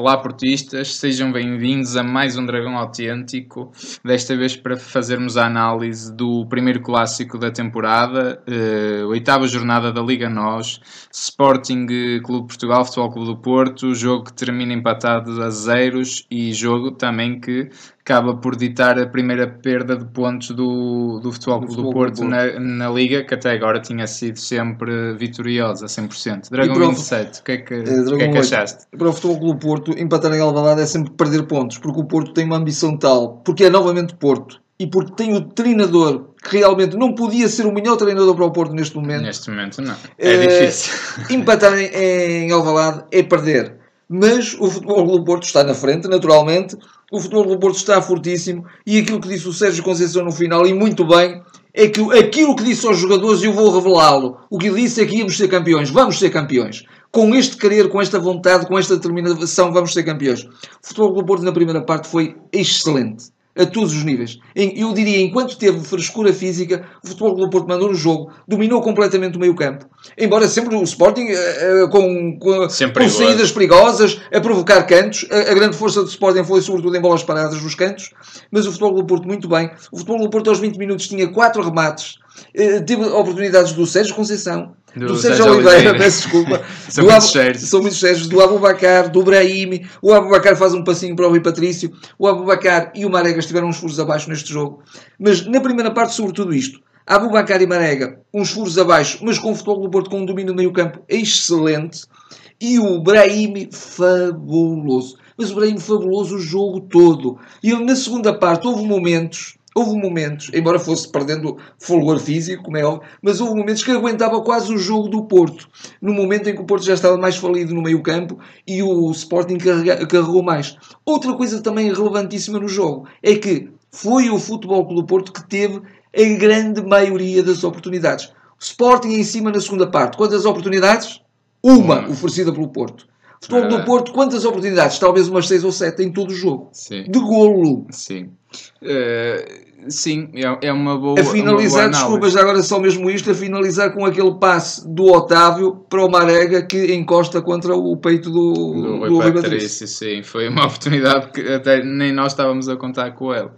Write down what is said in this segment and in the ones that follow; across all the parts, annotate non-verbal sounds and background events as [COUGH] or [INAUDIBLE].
Olá, portistas, sejam bem-vindos a mais um Dragão Autêntico. Desta vez para fazermos a análise do primeiro clássico da temporada, uh, oitava jornada da Liga NOS, Sporting Clube Portugal, Futebol Clube do Porto, jogo que termina empatado a zeros e jogo também que acaba por ditar a primeira perda de pontos do, do Futebol Clube do, do Porto. Na, na, Liga, que até agora tinha sido sempre vitoriosa, 100%. Dragão 27, o que é que, é, que, é que achaste? Para o Futebol Clube do Porto, empatar em Alvalade é sempre perder pontos, porque o Porto tem uma ambição tal, porque é novamente Porto, e porque tem o treinador que realmente não podia ser o melhor treinador para o Porto neste momento. Neste momento não, é, é difícil. Empatar em, em Alvalade é perder. Mas o Futebol do Porto está na frente, naturalmente, o futebol do Porto está fortíssimo e aquilo que disse o Sérgio Conceição no final, e muito bem, é que aquilo que disse aos jogadores, eu vou revelá-lo. O que disse é que íamos ser campeões, vamos ser campeões. Com este querer, com esta vontade, com esta determinação, vamos ser campeões. O futebol do Porto na primeira parte foi excelente a todos os níveis. Eu diria, enquanto teve frescura física, o Futebol do Porto mandou no jogo, dominou completamente o meio campo. Embora sempre o Sporting uh, com, com, com saídas perigosas, a provocar cantos, a, a, grande força do Sporting foi sobretudo em bolas paradas nos cantos, mas o Futebol do Porto muito bem. O Futebol do Porto aos 20 minutos tinha 4 remates, uh, teve oportunidades do Sérgio Conceição, do, do Sérgio Oliveira, Oliveira, peço desculpa. [LAUGHS] são, muito sérios. são muito sérios. Do Abubacar, do Brahimi. O Abubacar faz um passinho para o Rui Patrício. O Abubacar e o Marega estiveram uns furos abaixo neste jogo. Mas na primeira parte, sobretudo isto. Abubacar e Marega, uns furos abaixo, mas com o futebol do Porto com um domínio no meio campo excelente. E o Brahimi, fabuloso. Mas o Brahimi fabuloso o jogo todo. E ele, na segunda parte, houve momentos Houve momentos, embora fosse perdendo fulgor físico, como é óbvio, mas houve momentos que aguentava quase o jogo do Porto. No momento em que o Porto já estava mais falido no meio campo e o Sporting carrega, carregou mais. Outra coisa também relevantíssima no jogo é que foi o Futebol Clube do Porto que teve a grande maioria das oportunidades. O Sporting em cima na segunda parte. Quantas oportunidades? Uma oferecida pelo Porto. Futebol do Porto, quantas oportunidades? Talvez umas 6 ou 7 em todo o jogo. Sim. De golo. Sim. Uh, sim, é, é uma boa. A finalizar, boa desculpas, agora só mesmo isto, a finalizar com aquele passe do Otávio para o Marega que encosta contra o peito do, do, do Rui Patrício. Sim, foi uma [LAUGHS] oportunidade que até nem nós estávamos a contar com ele.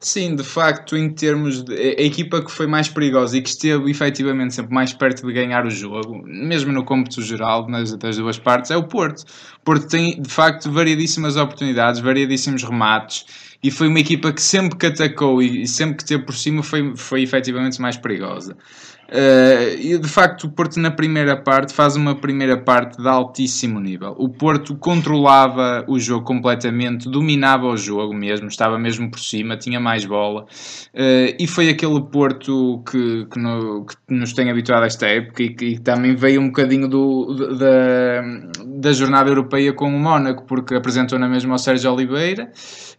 Sim, de facto, em termos de. A equipa que foi mais perigosa e que esteve efetivamente sempre mais perto de ganhar o jogo, mesmo no cômputo geral, nas, das duas partes, é o Porto. O Porto tem, de facto, variedíssimas oportunidades, variedíssimos remates e foi uma equipa que sempre que atacou e, sempre que teve por cima foi, foi efetivamente mais perigosa. Uh, e de facto o Porto na primeira parte faz uma primeira parte de altíssimo nível. O Porto controlava o jogo completamente, dominava o jogo mesmo, estava mesmo por cima, tinha mais bola. Uh, e foi aquele Porto que, que, no, que, nos tem habituado a esta época e que também veio um bocadinho do, da, da jornada europeia com o Mónaco, porque apresentou na mesma o Sérgio Oliveira.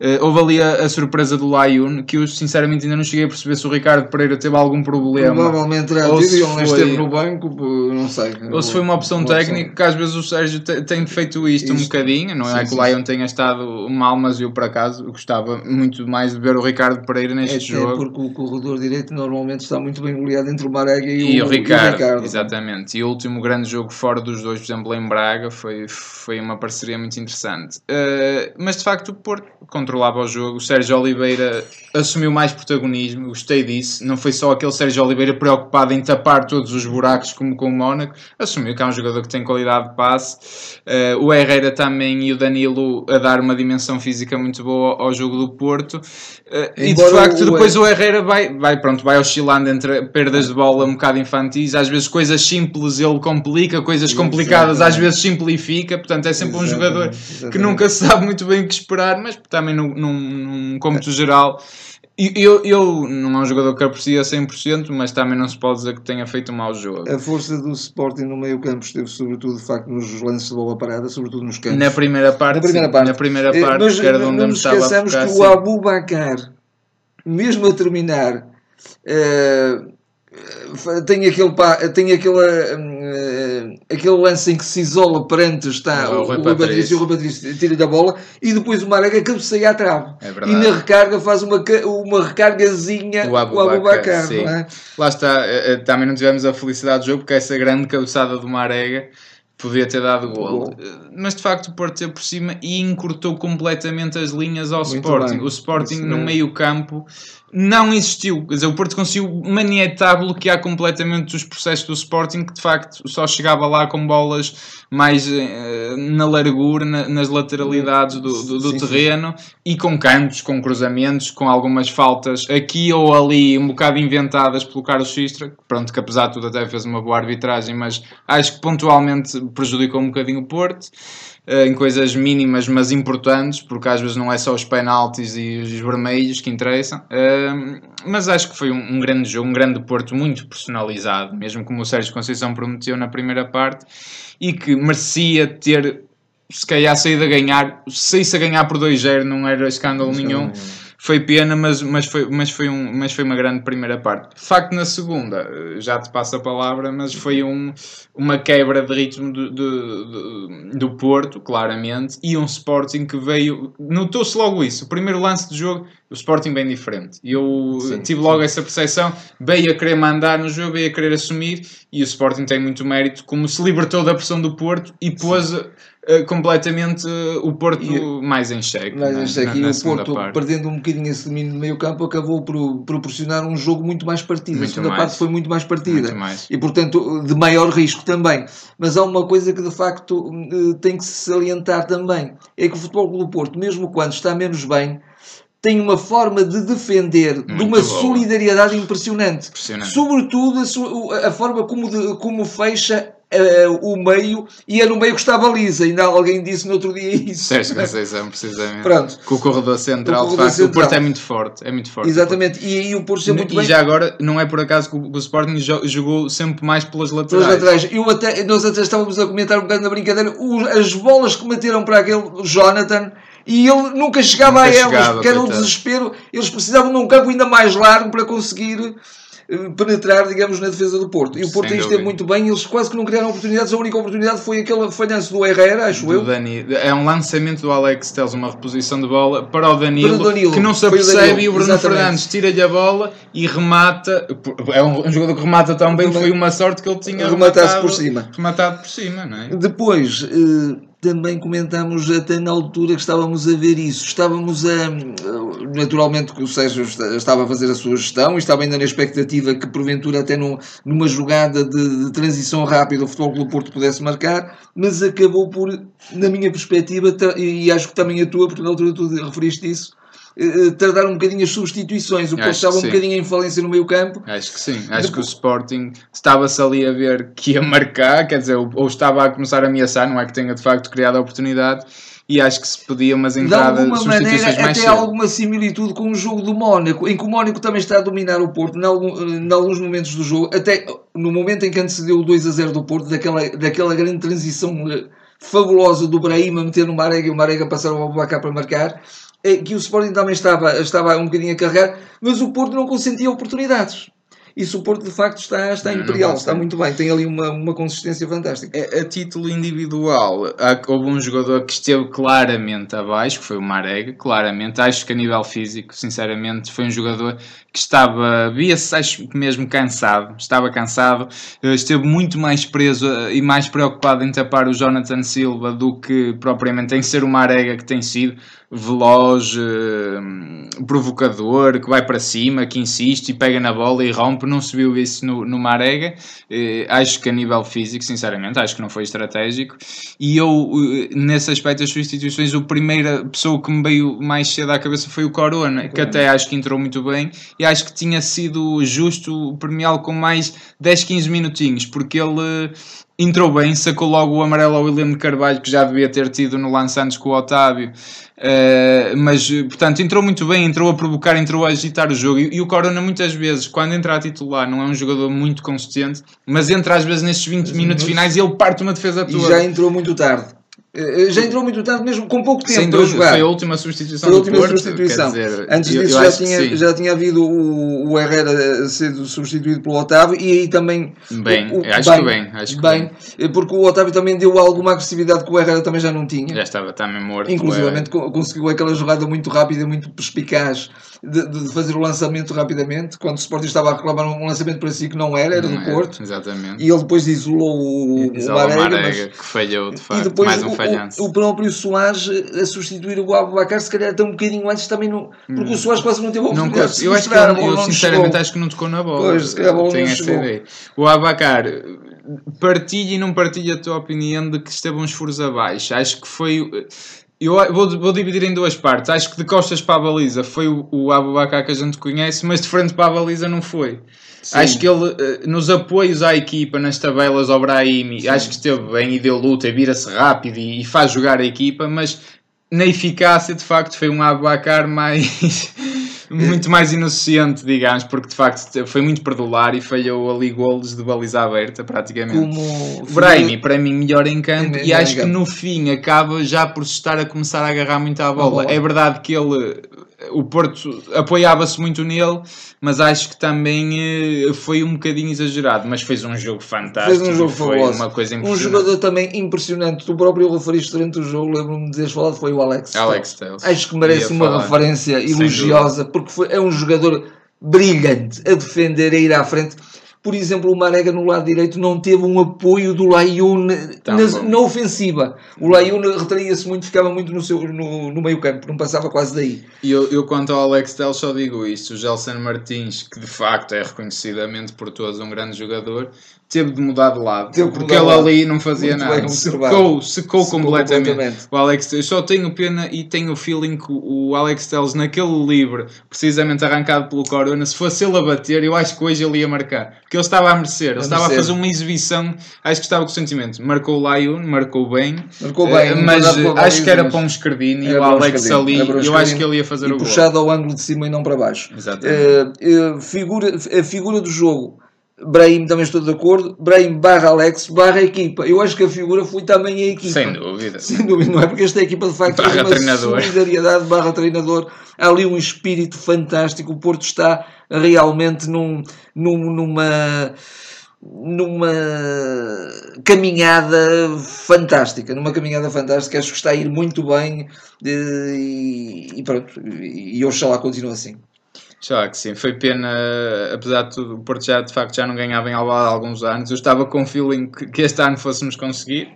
Uh, houve ali a, a, surpresa do Lyon, que eu sinceramente ainda não cheguei a perceber se o Ricardo Pereira teve algum problema. Provavelmente terá tido e ele foi... esteve no banco, não sei. Ou se foi uma opção técnica, que às vezes o Sérgio tem feito isto, isto. um bocadinho. Não é sim, que o Lyon tenha estado mal, mas eu por acaso gostava muito mais de ver o Ricardo Pereira neste é, jogo. É porque o corredor direito normalmente está muito bem goleado entre o Marega e, e o, o, Ricardo, o Ricardo. Exatamente. E o último grande jogo fora dos dois, por exemplo, em Braga, foi, foi uma parceria muito interessante. Uh, mas de facto o Porto controlava o jogo. O Sérgio Oliveira assumiu mais protagonismo, gostei disso. Não foi só aquele Sérgio Oliveira preocupado em tapar todos os buracos como com o Mónaco. Assumiu que é um jogador que tem qualidade de passe. Uh, o Herrera também e o Danilo a dar uma dimensão física muito boa ao jogo do Porto. Uh, e de facto, o depois o Herrera vai, vai, pronto, vai oscilando entre perdas de bola um bocado infantis. Às vezes coisas simples ele complica, coisas complicadas às vezes simplifica. Portanto, é sempre um jogador que nunca se [LAUGHS] sabe muito bem o que esperar, mas também num, num, num cômputo geral eu, eu não é um jogador que aprecia 100%, mas também não se pode dizer que tenha feito um mau jogo. A força do Sporting no meio campo esteve sobretudo, de facto, nos lances de bola parada, sobretudo nos campos. Na primeira parte, na primeira parte, na primeira eh, parte mas, que era de onde não nos esqueçamos que o Abu Bakar, mesmo a terminar, uh, tem aquele, tem aquele, uh, aquele lance em que se isola perante está o, o, Rui Patrício, e o Rui Patrício tira da bola e depois o Marega cabeceia à trave. É e na recarga faz uma, uma recargazinha o Abubacar. É? Lá está, eh, eh, também não tivemos a felicidade do jogo porque essa grande cabeçada do Marega podia ter dado gol. Mas de facto o Porto teve por cima e encurtou completamente as linhas ao Muito Sporting. Bem. O Sporting Isso no meio campo não existiu. Quer dizer, o Porto conseguiu manietar, bloquear completamente os processos do Sporting, que de facto só chegava lá com bolas mais uh, na largura, na, nas lateralidades do, do, do sim, terreno sim. e com cantos, com cruzamentos, com algumas faltas aqui ou ali, um bocado inventadas pelo Carlos Xistra. Pronto, que apesar de tudo até fez uma boa arbitragem, mas acho que pontualmente prejudicou um bocadinho o Porto. Eh, em coisas mínimas, mas importantes, porque às vezes não é só os penaltis e os vermelhos que interessam. Eh, mas acho que foi um, grande jogo, um grande Porto muito personalizado, mesmo como o Sérgio Conceição prometeu na primeira parte, e que merecia ter, se calhar, saído a ganhar. Se a ganhar por 2-0 não era escândalo nenhum foi pena, mas, mas, foi, mas, foi um, mas foi uma grande primeira parte. De facto, na segunda, eh, já te passo a palavra, mas foi um, uma quebra de ritmo do, do, do, Porto, claramente, e um Sporting que veio. Notou-se logo isso. O primeiro lance do jogo, o Sporting bem diferente. Eu sim, tive logo sim. essa percepção, veio a querer mandar no jogo, veio a querer assumir, e o Sporting tem muito mérito, como se libertou da pressão do Porto e pôs. Sim eh, completamente uh, o Porto e, mais em xeque. Mais em xeque. e o Porto, parte. perdendo um bocadinho esse domínio de meio campo, acabou por proporcionar um jogo muito mais partido. Muito a segunda mais. parte foi muito mais partida. Muito mais. E, portanto, de maior risco também. Mas há uma coisa que, de facto, uh, tem que se salientar também. É que o Futebol do Porto, mesmo quando está menos bem, tem uma forma de defender Muito de uma boa. solidariedade impressionante. impressionante. Sobretudo a, a forma como, de, como fecha uh, o meio e é no meio que está a baliza. Ainda alguém disse no outro dia isso. Sérgio Conceição, precisamente. Pronto. Com o corredor central, o, corredor central. o Porto é muito forte. É muito forte. Exatamente. E aí o Porto é muito e bem. E já agora, não é por acaso que o, que o Sporting jogou sempre mais pelas laterais. Pelas laterais. Eu até, nós até estávamos a comentar um bocado na brincadeira as bolas que meteram para aquele Jonathan e ele nunca chegava nunca a elas, chegava, porque era um desespero. Eles precisavam de um campo ainda mais largo para conseguir penetrar, digamos, na defesa do Porto. E o Porto esteve muito bem, eles quase que não criaram oportunidades. A única oportunidade foi aquele falhanço do Herrera, acho do eu. Dani. É um lançamento do Alex Teles, uma reposição de bola para o Danilo, para o Danilo. que não se apercebe e o Bruno Exatamente. Fernandes tira-lhe a bola e remata. É um, jogador que remata tão bem que foi uma sorte que ele tinha rematado por cima. Rematado por cima, não é? Depois. Uh, também comentámos até na altura que estávamos a ver isso. Estávamos a. Naturalmente que o Sérgio estava a fazer a sua gestão e estava ainda na expectativa que, porventura, até num, numa jogada de, de transição rápida, o Futebol do Porto pudesse marcar, mas acabou por, na minha perspectiva, e acho que também a tua, porque na altura tu referiste isso, eh, tardar um bocadinho as substituições. O Porto estava um bocadinho em falência no meio campo. Acho que sim. Acho Depois... que o Sporting estava-se ali a ver que ia marcar, quer dizer, ou estava a começar a ameaçar, não é que tenha de facto criado a oportunidade. E acho que se podia umas entradas, de alguma maneira, até alguma similitude com o jogo do Mónaco, em que o Mónaco também está a dominar o Porto, em, alguns momentos do jogo, até no momento em que antecedeu o 2 a 0 do Porto, daquela, daquela grande transição eh, fabulosa do Brahim a meter no Marega e o Marega passar o Abubacar para marcar que o Sporting também estava, estava um bocadinho a carregar, mas o Porto não consentia oportunidades. Isso o Porto de facto está, está imperial, está muito bem, tem ali uma, uma consistência fantástica. A, a, título individual, há, houve um jogador que esteve claramente abaixo, que foi o Marega, claramente. Acho que a nível físico, sinceramente, foi um jogador que estava, via-se, acho mesmo cansado, estava cansado, eh, esteve muito mais preso eh, e mais preocupado em tapar o Jonathan Silva do que propriamente em ser o Marega que tem sido veloz, uh, provocador, que vai para cima, que insiste e pega na bola e rompe. Não se viu isso no, no Marega. Uh, acho que a nível físico, sinceramente, acho que não foi estratégico. E eu, uh, nesse aspecto das substituições, a primeira pessoa que me veio mais cedo à cabeça foi o Corona, que até acho que entrou muito bem e acho que tinha sido justo premiá-lo com mais 10, 15 minutinhos, porque ele entrou bem, sacou logo o amarelo ao William de Carvalho, que já devia ter tido no lance antes com o Otávio. Uh, mas, portanto, entrou muito bem, entrou a provocar, entrou a agitar o jogo. E, e, o Corona, muitas vezes, quando entra a titular, não é um jogador muito consistente, mas entra às vezes nestes 20 minutos finais e ele parte uma defesa toda. E já entrou muito tarde. Eh, Já entrou muito tarde, mesmo com pouco tempo Sem para dúvida, jogar. foi a última substituição Foi a última Porto. substituição. Dizer, Antes eu- disso eu já, tinha, já tinha havido o, o Herrera sendo substituído pelo Otávio e aí também. Bem, o- o- acho que bem, acho que bem, porque o Otávio também deu alguma agressividade que o Herrera também já não tinha. Já estava também morto. Inclusivamente co- conseguiu aquela jogada muito rápida, muito perspicaz de, de fazer o lançamento rapidamente, quando o Sporting estava a reclamar um lançamento para si que não era, era Não do era, Porto. Exatamente. E ele depois isolou o, o Isala Marega, Marega, mas- que falhou de facto, mais um o, falhanço. O, o próprio Soares a substituir o Abubacar, se calhar até um bocadinho antes também, não, porque o Soares quase não teve a Não oportunidade de eu acho que ele- eu não sinceramente chegou. acho que não tocou na bola. Pois, se calhar a bola Tenho não essa chegou. ideia. O Abacar, partilha e não partilha a tua opinião de que esteve uns furos abaixo. Acho que foi. Eu vou, vou dividir em duas partes. Acho que de costas para a baliza foi o, o Abubacar que a gente conhece, mas de frente para a baliza não foi. Sim. Acho que ele, eh, nos apoios à equipa, nas tabelas ao Brahimi, acho que esteve bem e deu luta, e vira-se rápido e, e faz jogar a equipa, mas na eficácia, de facto, foi um Abacar mais. [LAUGHS] [LAUGHS] muito mais inocente, digamos, porque de facto foi muito perdular e falhou ali golos de baliza aberta, praticamente. Como Brahimi, para mim, melhor em campo É e acho que no fim acaba já por se estar a começar a agarrar muito à bola. bola. É verdade que ele, o Porto apoiava-se muito nele, mas acho que também eh, foi um bocadinho exagerado. Mas fez um jogo fantástico, Fez um jogo foi fabuloso. uma coisa Um impressionante. jogador também impressionante, tu próprio referiste durante o jogo, lembro-me de teres falado, foi o Alex. Alex Telles. Acho que merece Ia uma falar. referência elogiosa, porque foi, é um jogador brilhante a defender, a ir à frente. Por exemplo, o Marega no lado direito não teve um apoio do Tá na, bom. na ofensiva. O Layun retraía-se muito, ficava muito no, seu, no, no meio campo, não passava quase daí. E eu, eu, quanto ao Alex Telles, só digo isto: o Gelson Martins, que de facto é reconhecidamente por todos um grande jogador, teve de mudar de lado. Teve porque ele ali não fazia Muito bem nada. Secou, secou, Secou completamente. completamente. O Alex, eu só tenho pena e tenho o feeling que o Alex Telles, naquele livre, precisamente arrancado pelo Corona, se fosse ele a bater, eu acho que hoje ele ia marcar. Porque ele estava a merecer, ele A estava a merecer. fazer uma exibição, acho que estava com o sentimento. Marcou o Lion, marcou bem, Marcou bem, eh, mas mandado pela acho que era mas- para um escardinho e o Alex ali, eu acho que ele ia fazer e o gol. puxado ao ângulo de cima e não para baixo. Exatamente. Eh, eh, figura, a figura do jogo, Brahim também estou de acordo. Brahim barra Alex barra equipa. Eu acho que a figura foi também a equipa. Sem dúvida. Sem dúvida, não é? Porque esta equipa de facto Barra tem uma treinador. solidariedade barra treinador. Há ali um espírito fantástico. O Porto está realmente num, num- numa numa caminhada fantástica, numa caminhada fantástica, acho que está a ir muito bem eh, e, e pronto, e, e oxalá continue assim. Já que sim, foi pena, apesar de tudo, o Porto já de facto já não ganhava em Alvalade há alguns anos. Eu estava com o feeling que, este ano fôssemos conseguir.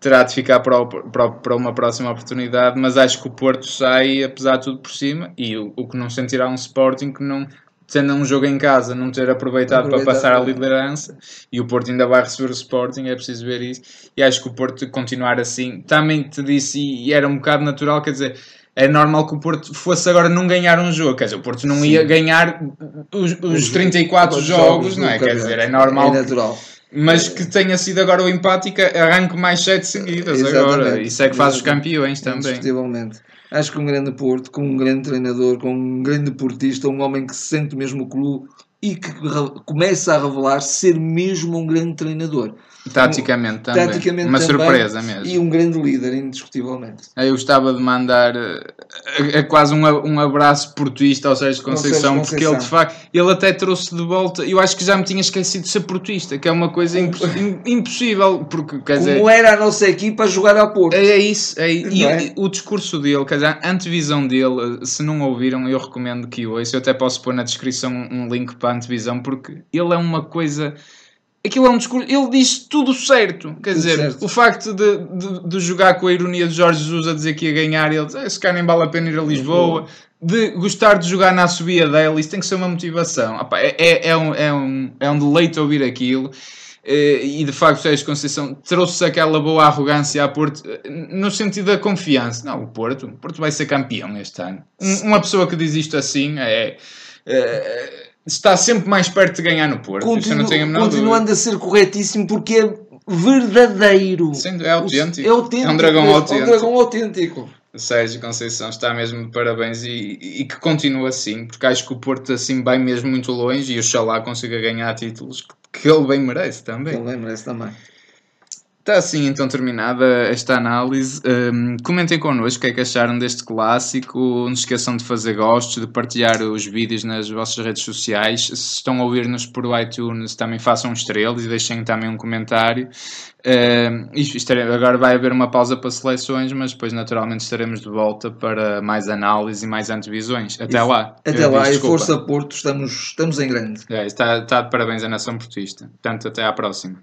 Terá de ficar para, o- para, para uma próxima oportunidade, mas acho que o Porto sai, apesar de tudo, por cima. E o, o que não sentirá um Sporting que não, tendo um jogo em casa, não ter aproveitado, para Aproveitado. passar a liderança. E o Porto ainda vai receber o Sporting, é preciso ver isso. E acho que o Porto continuar assim, também te disse, e era um bocado natural, quer dizer. É normal que o Porto fosse agora não ganhar um jogo, quer dizer, o Porto não ia ganhar os, os 34 Os jogos, não do é? Quer dizer, é normal, É natural. mas que tenha sido agora o empate e que arranque mais 7 seguidas agora. Exatamente. Isso é que faz os campeões também. Indiscutivelmente. Acho que um grande Porto, com um grande treinador, com um grande portista, um homem que se sente mesmo o clube e que começa a revelar ser mesmo um grande treinador. Taticamente também. Taticamente Uma também, surpresa mesmo. E um grande líder, indiscutivelmente. Eu gostava de mandar eh, quase um, um abraço portuista ao Sérgio Conceição, Sérgio porque ele de Conceição. facto, ele até trouxe de volta, eu acho que já me tinha esquecido de ser portuista, que é uma coisa impo- [LAUGHS] im- impossível, porque quer dizer, Como era a nossa equipa a jogar a Porto. É, é isso, é, e é? o, discurso dele, quer dizer, a antevisão dele, se não ouviram, eu recomendo que o ouçam. Eu até posso pôr na descrição um link para a antevisão, porque ele é uma coisa. Aquilo é um discurso. Ele diz tudo certo. Quer Tudo dizer, certo. o facto de, de, de jogar com a ironia de Jorge Jesus a dizer que ia ganhar, ele diz, "Eh, se cá nem vale a pena ir a Lisboa. De gostar de jogar na subida dela, isso tem que ser uma motivação. É, é, é um, é, um, é um deleite ouvir aquilo. Eh, e de facto Sérgio Conceição trouxe aquela boa arrogância a Porto eh, no sentido da confiança. Não, o Porto, o Porto vai ser campeão este ano. Um- uma pessoa que diz isto assim é, eh, está sempre mais perto de ganhar no Porto. Continu- continuando a ser corretíssimo porque é verdadeiro. dúvida. Sim, é autêntico. É autêntico. É um dragão mesmo, autêntico. É um dragão autêntico. O Sérgio Conceição está mesmo de parabéns e, e que continue assim, porque acho que o Porto assim vai mesmo muito longe e oxalá consiga ganhar títulos que, que ele bem merece também. Ele bem merece também. Está assim então terminada esta análise. Um, comentem connosco o que é que acharam deste clássico. Não se esqueçam de fazer gostos, de partilhar os vídeos nas vossas redes sociais. Se estão a ouvir-nos por iTunes, também façam estrelas e deixem também um comentário. Um, agora vai haver uma pausa para seleções, mas depois naturalmente estaremos de volta para mais análise e mais antevisões. Até Isso. lá. Até lá, disse, e força Porto, estamos, estamos em grande. É, está, está de parabéns a nação portista. Portanto, até à próxima.